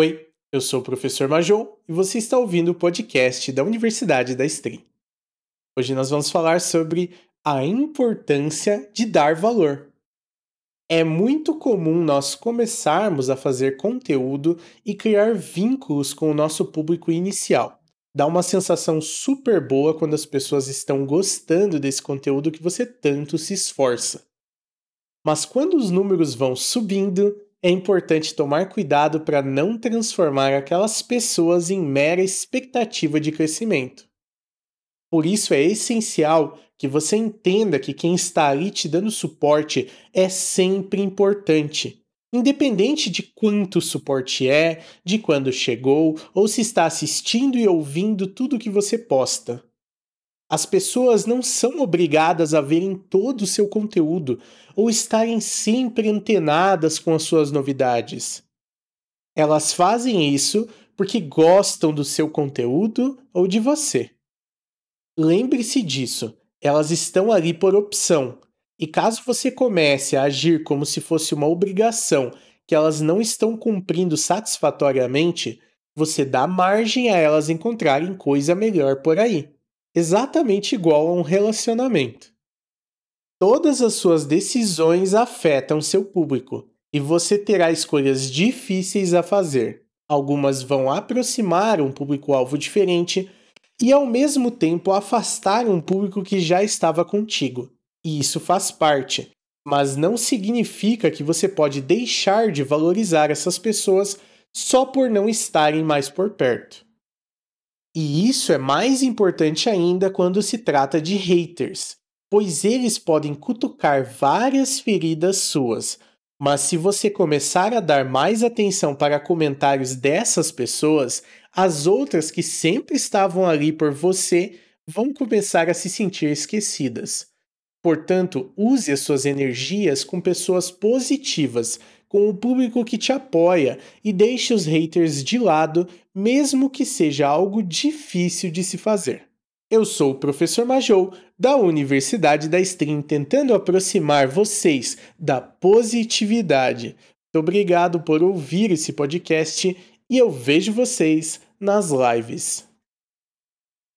Oi, eu sou o professor Major e você está ouvindo o podcast da Universidade da Stream. Hoje nós vamos falar sobre a importância de dar valor. É muito comum nós começarmos a fazer conteúdo e criar vínculos com o nosso público inicial. Dá uma sensação super boa quando as pessoas estão gostando desse conteúdo que você tanto se esforça. Mas quando os números vão subindo, é importante tomar cuidado para não transformar aquelas pessoas em mera expectativa de crescimento. Por isso é essencial que você entenda que quem está ali te dando suporte é sempre importante. Independente de quanto suporte é, de quando chegou ou se está assistindo e ouvindo tudo que você posta. As pessoas não são obrigadas a verem todo o seu conteúdo ou estarem sempre antenadas com as suas novidades. Elas fazem isso porque gostam do seu conteúdo ou de você. Lembre-se disso, elas estão ali por opção, e caso você comece a agir como se fosse uma obrigação que elas não estão cumprindo satisfatoriamente, você dá margem a elas encontrarem coisa melhor por aí exatamente igual a um relacionamento. Todas as suas decisões afetam seu público e você terá escolhas difíceis a fazer. Algumas vão aproximar um público-alvo diferente e, ao mesmo tempo, afastar um público que já estava contigo. E isso faz parte, mas não significa que você pode deixar de valorizar essas pessoas só por não estarem mais por perto. E isso é mais importante ainda quando se trata de haters, pois eles podem cutucar várias feridas suas. Mas se você começar a dar mais atenção para comentários dessas pessoas, as outras que sempre estavam ali por você vão começar a se sentir esquecidas. Portanto, use as suas energias com pessoas positivas, com o público que te apoia e deixe os haters de lado, mesmo que seja algo difícil de se fazer. Eu sou o professor Majou, da Universidade da Stream, tentando aproximar vocês da positividade. Muito obrigado por ouvir esse podcast e eu vejo vocês nas lives.